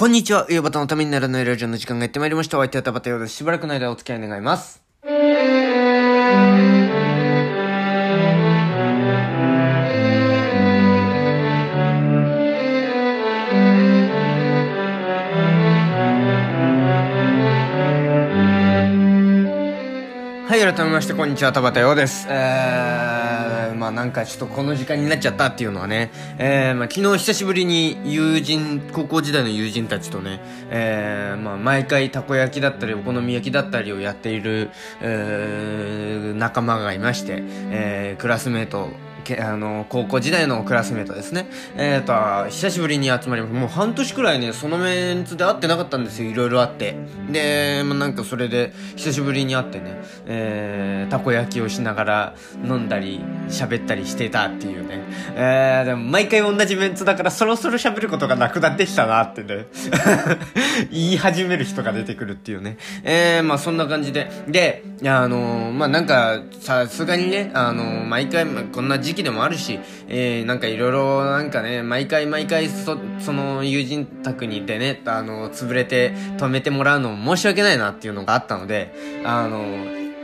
こんにちは。ヨバタのためにならないラジオの時間がやってまいりました。お相手は田畑ようです。しばらくの間お付き合い願います。はい、改めまして、こんにちは、田畑ようです。えー、まあなんかちょっとこの時間になっちゃったっていうのはね、えー、まあ昨日久しぶりに友人、高校時代の友人たちとね、えー、まあ毎回たこ焼きだったりお好み焼きだったりをやっている、えー、仲間がいまして、えー、クラスメート、あの、高校時代のクラスメートですね。えっ、ー、と、久しぶりに集まります。もう半年くらいね、そのメンツで会ってなかったんですよ。いろいろあって。で、まあ、なんかそれで、久しぶりに会ってね、えー、たこ焼きをしながら飲んだり、喋ったりしてたっていうね。えー、でも毎回同じメンツだからそろそろ喋ることがなくなってきたなってね。言い始める人が出てくるっていうね。えー、まあそんな感じで。で、あのー、まあなんか、さすがにね、あのー、毎回、こんな時期でもあるし、えー、なんかいろいろなんかね、毎回毎回そ、その友人宅にでね、あの、潰れて止めてもらうのも申し訳ないなっていうのがあったので、あの、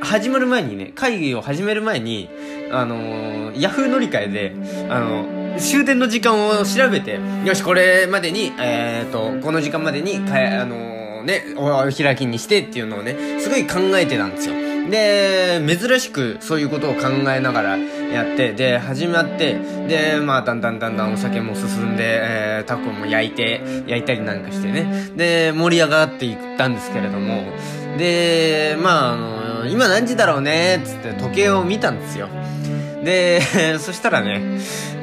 始まる前にね、会議を始める前に、あのヤフー乗り換えで、あの終電の時間を調べて、よし、これまでに、えっ、ー、と、この時間までに、かあのね、お開きにしてっていうのをね、すごい考えてたんですよ。で、珍しくそういうことを考えながらやって、で、始まって、で、まあ、だんだんだんだんお酒も進んで、えー、タコも焼いて、焼いたりなんかしてね、で、盛り上がっていったんですけれども、で、まあ、あの、今何時だろうね、つって時計を見たんですよ。で、そしたらね、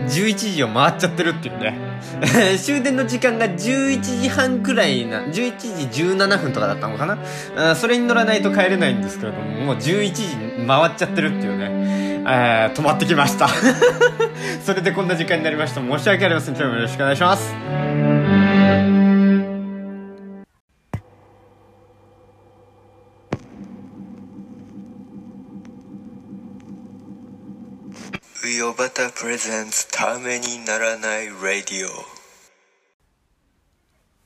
11時を回っちゃってるっていうね。終電の時間が11時半くらいな、11時17分とかだったのかなそれに乗らないと帰れないんですけれども、もう11時回っちゃってるっていうね。えー、止まってきました。それでこんな時間になりました。申し訳ありません。今日もよろしくお願いします。ウヨバタプレゼンツためにならないラディオ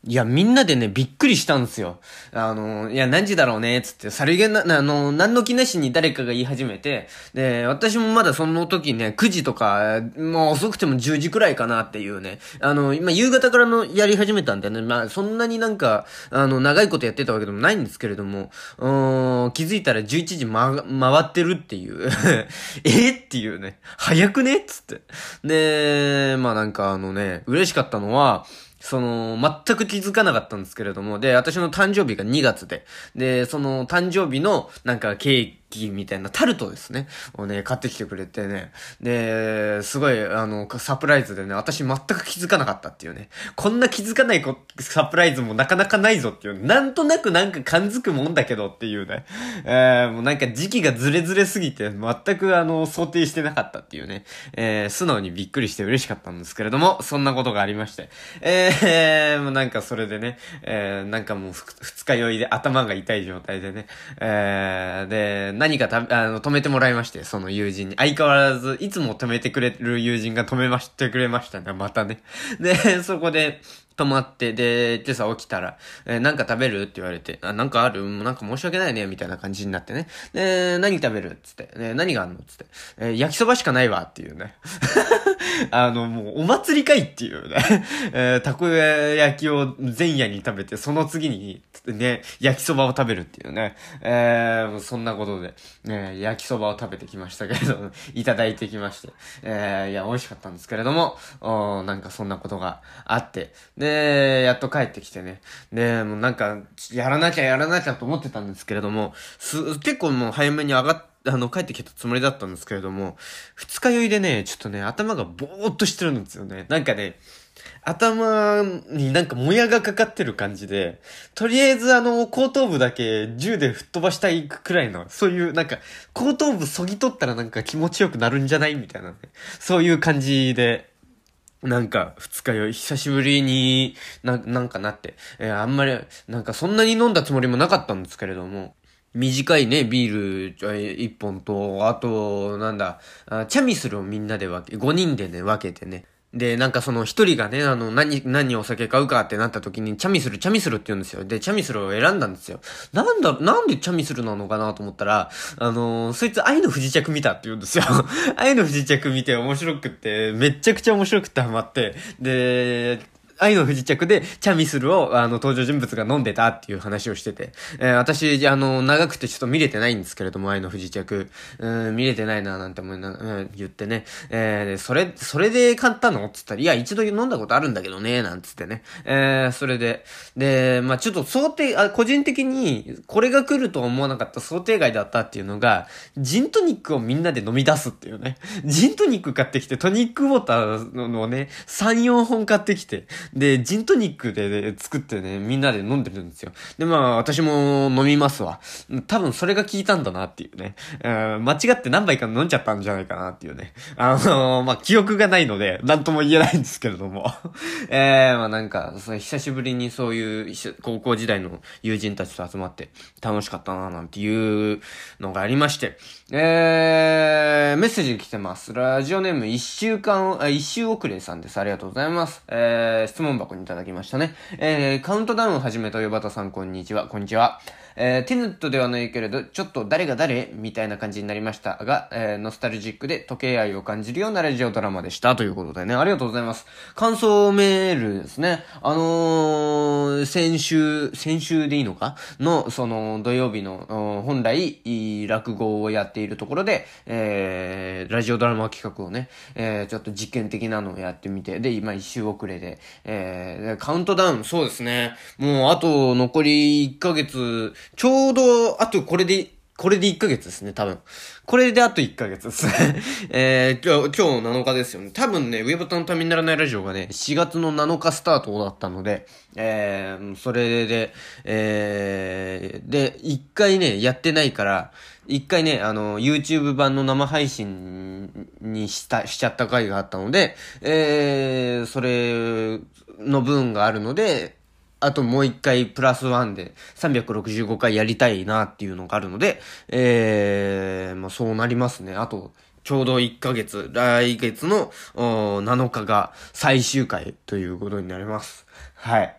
いや、みんなでね、びっくりしたんですよ。あの、いや、何時だろうね、つって、さりげな、あの、何の気なしに誰かが言い始めて、で、私もまだその時ね、9時とか、もう遅くても10時くらいかなっていうね、あの、今夕方からのやり始めたんでね、まあ、そんなになんか、あの、長いことやってたわけでもないんですけれども、うん、気づいたら11時ま、回ってるっていう えっていうね、早くね？つって。で、まあなんかあのね、嬉しかったのは、その、全く気づかなかったんですけれども、で、私の誕生日が2月で、で、その誕生日の、なんかケーキみたいなタルトですね。をね、買ってきてくれてね。で、すごい、あの、サプライズでね、私全く気づかなかったっていうね。こんな気づかないサプライズもなかなかないぞっていう。なんとなくなんか感づくもんだけどっていうね。えー、もうなんか時期がずれずれすぎて、全くあの、想定してなかったっていうね。えー、素直にびっくりして嬉しかったんですけれども、そんなことがありまして。えー、もうなんかそれでね、えー、なんかもう二日酔いで頭が痛い状態でね。えー、で、何かた、あの、止めてもらいまして、その友人に。相変わらず、いつも止めてくれる友人が止めましてくれましたね、またね。で、そこで、泊まって、で、今朝起きたら、えー、なんか食べる？って言われて、あ、なんかある？なんか申し訳ないね、みたいな感じになってね。で、何食べる？つって、ね、何があんの？つって、えー、焼きそばしかないわっていうね。あの、もう、お祭りかいっていうね。えー、たこ焼きを前夜に食べて、その次に、ね、焼きそばを食べるっていうね。えー、そんなことで、ね、焼きそばを食べてきましたけれども、いただいてきまして。えー、いや、美味しかったんですけれども、おなんかそんなことがあって。で、でやっと帰ってきてね。で、もうなんか、やらなきゃやらなきゃと思ってたんですけれども、す、結構もう早めに上がっ、あの、帰ってきたつもりだったんですけれども、二日酔いでね、ちょっとね、頭がぼーっとしてるんですよね。なんかね、頭になんかもやがかかってる感じで、とりあえずあの、後頭部だけ銃で吹っ飛ばしたいくらいの、そういうなんか、後頭部そぎ取ったらなんか気持ちよくなるんじゃない？みたいなね。そういう感じで、なんか、二日酔い、久しぶりにな、なんかなって、えー、あんまり、なんかそんなに飲んだつもりもなかったんですけれども、短いね、ビール一本と、あと、なんだ、チャミスルをみんなで分け、5人でね、分けてね、で、なんかその一人がね、あの、何、何お酒買うかってなった時に、チャミスル、チャミスルって言うんですよ。で、チャミスルを選んだんですよ。なんだ、なんでチャミスルなのかなと思ったら、あのー、そいつ愛の不時着見たって言うんですよ。愛の不時着見て面白くって、めっちゃくちゃ面白くってハマって、で、愛の不時着で、チャミスルを、あの、登場人物が飲んでたっていう話をしてて、えー、私、あの、長くてちょっと見れてないんですけれども、愛の不時着、うん、見れてないな、なんて思いな、うん、言ってね、えー、それ、それで買ったのって言ったら、いや、一度飲んだことあるんだけどね、なんつってね、えー、それで、で、まあちょっと想定、あ、個人的に、これが来ると思わなかった想定外だったっていうのが、ジントニックをみんなで飲み出すっていうね、ジントニック買ってきて、トニックウォーターのね、3、4本買ってきて、で、ジントニックで、作ってね、みんなで飲んでるんですよ。で、まあ、私も飲みますわ。多分それが効いたんだなっていうね。間違って何杯か飲んじゃったんじゃないかなっていうね。あのー、まあ、記憶がないので、なんとも言えないんですけれども。えー、まあなんか、そ久しぶりにそういう高校時代の友人たちと集まって楽しかったななんていうのがありまして。えー、メッセージ来てます。ラジオネーム一週間、一週遅れさんです。ありがとうございます。えー、質問箱にいただきましたね。えー、カウントダウンを始めたよばたさん、こんにちは。こんにちは。えー、テネットではないけれど、ちょっと誰が誰みたいな感じになりましたが、えー、ノスタルジックで時計愛を感じるようなラジオドラマでした。ということでね、ありがとうございます。感想メールですね。あのー、先週、先週でいいのかの、その、土曜日の、本来、落語をやっているところで、えー、ラジオドラマ企画をね、えー、ちょっと実験的なのをやってみて、で、今一周遅れで、えー、カウントダウン、そうですね。もう、あと、残り1ヶ月、ちょうど、あとこれで、これで1ヶ月ですね、多分。これであと1ヶ月ですね。えー、今日、今日7日ですよね。多分ね、ウェブタのためにならないラジオがね、4月の7日スタートだったので、えー、それで、えー、で、1回ね、やってないから、一回ね、あの、YouTube 版の生配信にした、しちゃった回があったので、えー、それの分があるので、あともう一回プラスワンで365回やりたいなっていうのがあるので、えー、まあそうなりますね。あと、ちょうど1ヶ月、来月の7日が最終回ということになります。はい。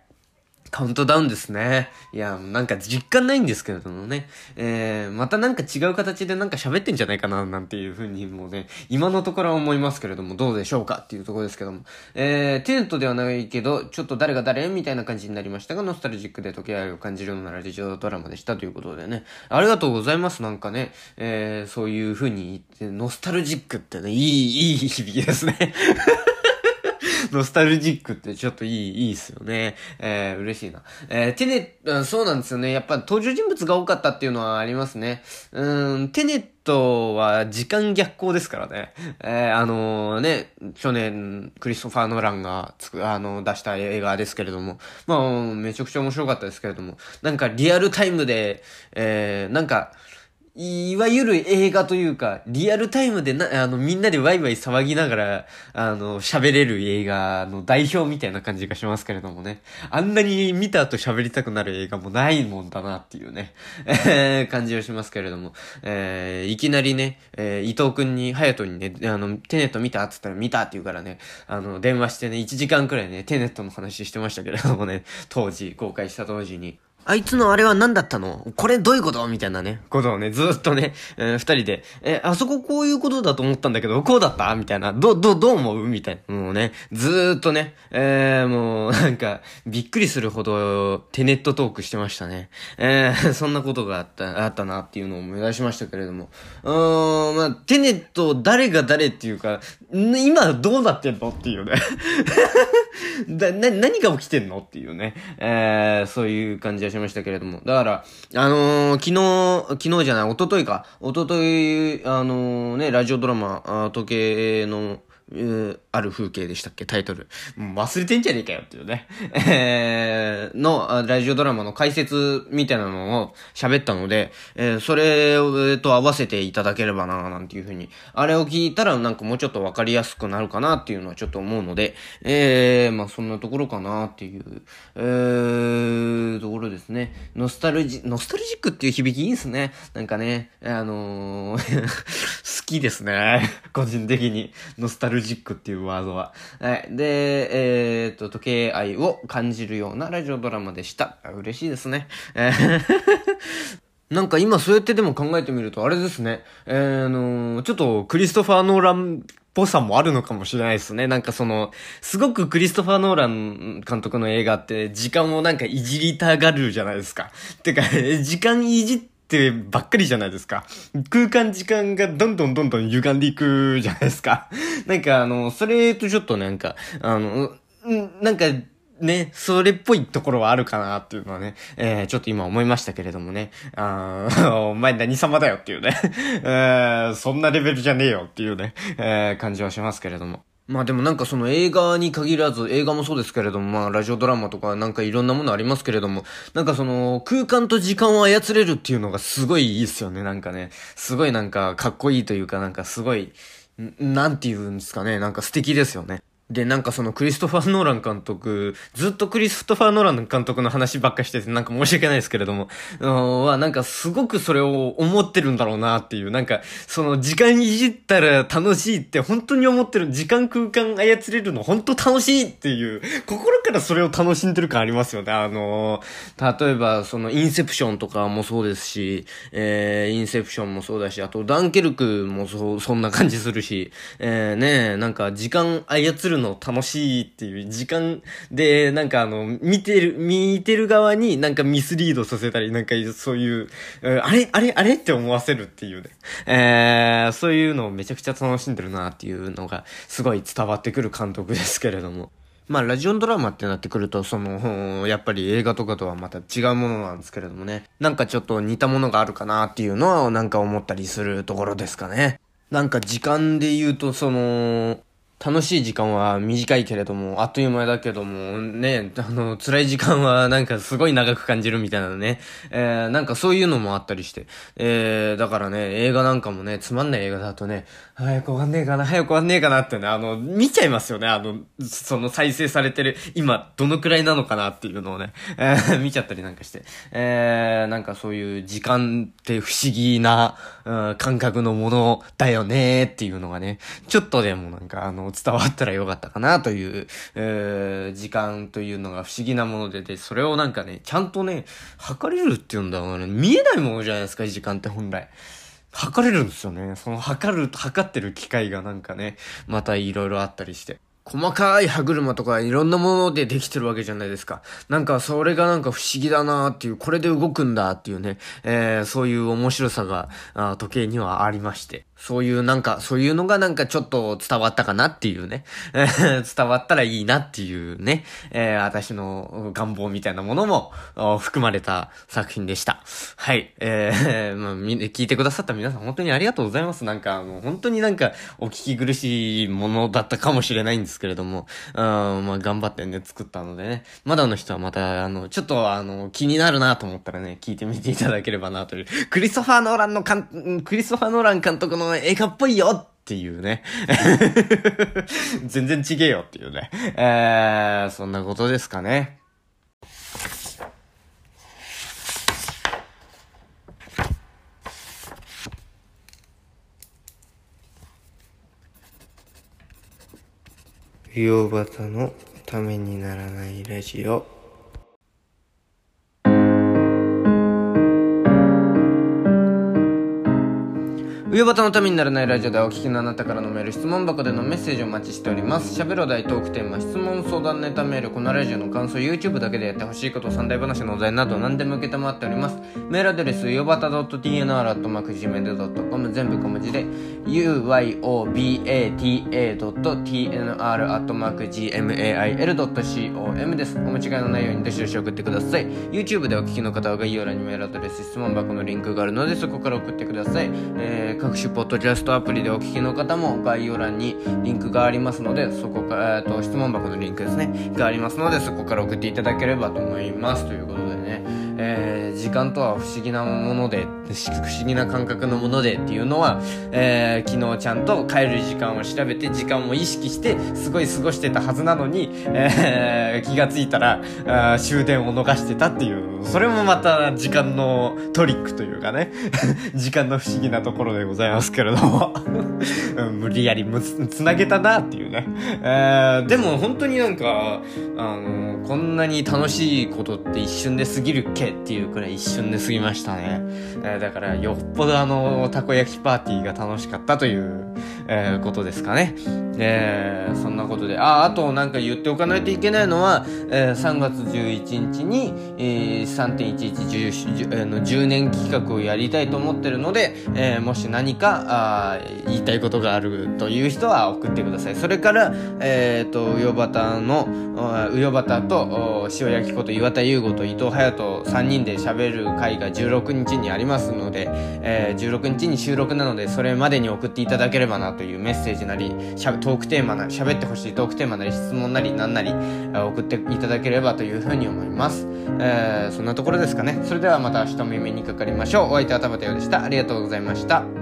カウントダウンですね。いや、なんか実感ないんですけれどもね。えー、またなんか違う形でなんか喋ってんじゃないかな、なんていうふうにもうね、今のところは思いますけれども、どうでしょうかっていうところですけども。えー、テントではないけど、ちょっと誰が誰みたいな感じになりましたが、ノスタルジックで時計を感じるようなラジオドラマでしたということでね。ありがとうございます。なんかね、えー、そういうふうに言って、ノスタルジックってね、いい、いい響きですね。ノスタルジックってちょっといい、いいっすよね。えー、嬉しいな。えー、テネット、そうなんですよね。やっぱ登場人物が多かったっていうのはありますね。うん、テネットは時間逆行ですからね。えー、あのー、ね、去年、クリストファー・ノランがつく、あのー、出した映画ですけれども、まあ、めちゃくちゃ面白かったですけれども、なんかリアルタイムで、えー、なんか、いわゆる映画というか、リアルタイムでな、あの、みんなでワイワイ騒ぎながら、あの、喋れる映画の代表みたいな感じがしますけれどもね。あんなに見た後喋りたくなる映画もないもんだなっていうね、感じをしますけれども。えー、いきなりね、えー、伊藤くんに、隼人にね、あの、テネット見たって言ったら見たって言うからね、あの、電話してね、1時間くらいね、テネットの話してましたけれどもね、当時、公開した当時に。あいつのあれは何だったの？これどういうこと？みたいなね、ことをね、ずっとね、えー、二人で、え、あそここういうことだと思ったんだけど、こうだった？みたいな、ど、ど、どう思う？みたいな。もうね、ずっとね、えー、もう、なんか、びっくりするほど、テネットトークしてましたね。えー、そんなことがあった、あったなっていうのを思い出しましたけれども。うーん、まあ、テネット、誰が誰っていうか、今どうなってんの？っていうね。だ、な、何が起きてんの？っていうね。えー、そういう感じがしましたましたけれども。だから、あのー、昨日、昨日じゃない、一昨日か。一昨日、あのー、ね、ラジオドラマ、あ時計の、ある風景でしたっけ？タイトル。忘れてんじゃねえかよっていうね。えー、の、ラジオドラマの解説みたいなのを喋ったので、えー、それと合わせていただければななんていうふうに。あれを聞いたらなんかもうちょっとわかりやすくなるかなっていうのはちょっと思うので、えー、まあそんなところかなっていう。えー、ところですね。ノスタルジ、ノスタルジックっていう響きいいんすね。なんかね、あのー 好きですね。個人的に。ノスタルジックっていうワードは。はい。で、えー、っと、時計愛を感じるようなラジオドラマでした。嬉しいですね。えー なんか今そうやってでも考えてみると、あれですね。えー、あのー、ちょっとクリストファー・ノーランっぽさもあるのかもしれないですね。なんかその、すごくクリストファー・ノーラン監督の映画って時間をなんかいじりたがるじゃないですか。てか、時間いじってってばっかりじゃないですか。空間時間がどんどんどんどん歪んでいくじゃないですか。なんかあの、それとちょっとなんか、あの、なんか、ね、それっぽいところはあるかなっていうのはね、えー、ちょっと今思いましたけれどもね。あ お前何様だよっていうね、えー、そんなレベルじゃねえよっていうね、えー、感じはしますけれども。まあでもなんかその映画に限らず、映画もそうですけれども、まあラジオドラマとかなんかいろんなものありますけれども、なんかその空間と時間を操れるっていうのがすごいいいっすよね、なんかね。すごいなんかかっこいいというかなんかすごい、なんて言うんですかね、なんか素敵ですよね。で、なんかそのクリストファー・ノーラン監督、ずっとクリストファー・ノーラン監督の話ばっかしてて、なんか申し訳ないですけれども、は、なんかすごくそれを思ってるんだろうなっていう、なんか、その時間いじったら楽しいって本当に思ってる、時間空間操れるの本当楽しいっていう、心からそれを楽しんでる感ありますよね。あの例えば、そのインセプションとかもそうですし、えー、インセプションもそうだし、あとダンケルクもそ、そんな感じするし、えー、ねなんか時間操るの楽しいっていう時間で、なんかあの、見てる、見てる側になんかミスリードさせたり、なんかそういう、あれあれあれって思わせるっていうね。えー、そういうのをめちゃくちゃ楽しんでるなっていうのが、すごい伝わってくる監督ですけれども。まあ、ラジオドラマってなってくると、その、やっぱり映画とかとはまた違うものなんですけれどもね。なんかちょっと似たものがあるかなっていうのは、なんか思ったりするところですかね。なんか時間で言うと、その、楽しい時間は短いけれども、あっという間だけども、ね、あの、辛い時間はなんかすごい長く感じるみたいなね、えー、なんかそういうのもあったりして、えー、だからね、映画なんかもね、つまんない映画だとね、早く終わんねえかな、早く終わんねえかなってね、あの、見ちゃいますよね、あの、その再生されてる、今、どのくらいなのかなっていうのをね、えー、見ちゃったりなんかして、えー、なんかそういう時間って不思議な、うん、感覚のものだよねっていうのがね、ちょっとでもなんかあの、伝わったらよかったかなという、えー、時間というのが不思議なもので、で、それをなんかね、ちゃんとね、測れるっていうんだろうね。見えないものじゃないですか、時間って本来。測れるんですよね。その測る、測ってる機械がなんかね、またいろいろあったりして。細かい歯車とかいろんなものでできてるわけじゃないですか。なんかそれがなんか不思議だなっていう、これで動くんだっていうね、えー、そういう面白さが時計にはありまして。そういうなんか、そういうのがなんかちょっと伝わったかなっていうね。伝わったらいいなっていうね。えー、私の願望みたいなものも含まれた作品でした。はい。えー、まあ、聞いてくださった皆さん本当にありがとうございます。なんか、あの、本当になんかお聞き苦しいものだったかもしれないんですけれども、うん、まあ、頑張ってね、作ったのでね。まだの人はまた、あの、ちょっとあの、気になるなと思ったらね、聞いてみていただければなという。クリストファー・ノーランのかん、クリストファー・ノーラン監督の映画っぽいよっていうね。全然ちげえよっていうね。えー、そんなことですかね。美容バタのためにならないラジオ冬バタのためにならないラジオでお聞きのあなたからのメール、質問箱でのメッセージをお待ちしております。喋ろ大トークテーマ、質問相談ネタメール、このラジオの感想、YouTube だけでやってほしいこと、三大話のお題など何でも受けたまっております。メールアドレス、よばた .tnr.gmail.com 全部小文字で、uyobata.tnr.gmail.com です。お間違いのないようにどしどし送ってください。YouTube でお聞きの方は概要欄にメールアドレス、質問箱のリンクがあるのでそこから送ってください。えー各種ポッドキャストアプリでお聞きの方も概要欄にリンクがありますので、そこから、えー、と、質問箱のリンクですね、がありますので、そこから送っていただければと思います。ということでね、えー、時間とは不思議なもので、不思議な感覚のものでっていうのは、えー、昨日ちゃんと帰る時間を調べて、時間も意識して、すごい過ごしてたはずなのに、えー、気がついたら、あ終電を逃してたっていう、それもまた時間のトリックというかね、時間の不思議なところでございますけれども 無理やりむつ、つなげたなっていうね。えー、でも本当になんか、あのこんなに楽しいことって一瞬で過ぎるっけっていうくらい一瞬で過ぎましたね。えー、だからよっぽどあの、たこ焼きパーティーが楽しかったという、えー、ことですかね。えー、そんなことで、あ、あとなんか言っておかないといけないのは、えー、3月11日に、えー、3.1110の10年企画をやりたいと思ってるので、えー、もし何かあ言いたいことがあるという人は送ってください。それから、えっ、ー、と、うよばたの、うよばたと、塩焼きこと岩田優吾と伊藤隼人3人で喋る会が16日にありますので、えー、16日に収録なので、それまでに送っていただければなというメッセージなり、しゃトークテーマなり、喋ってほしいトークテーマなり、質問なり、何なり、送っていただければというふうに思います。えー、そんなところですかね。それではまた明日お耳にかかりましょう。お相手は田畑よでした。ありがとうございました。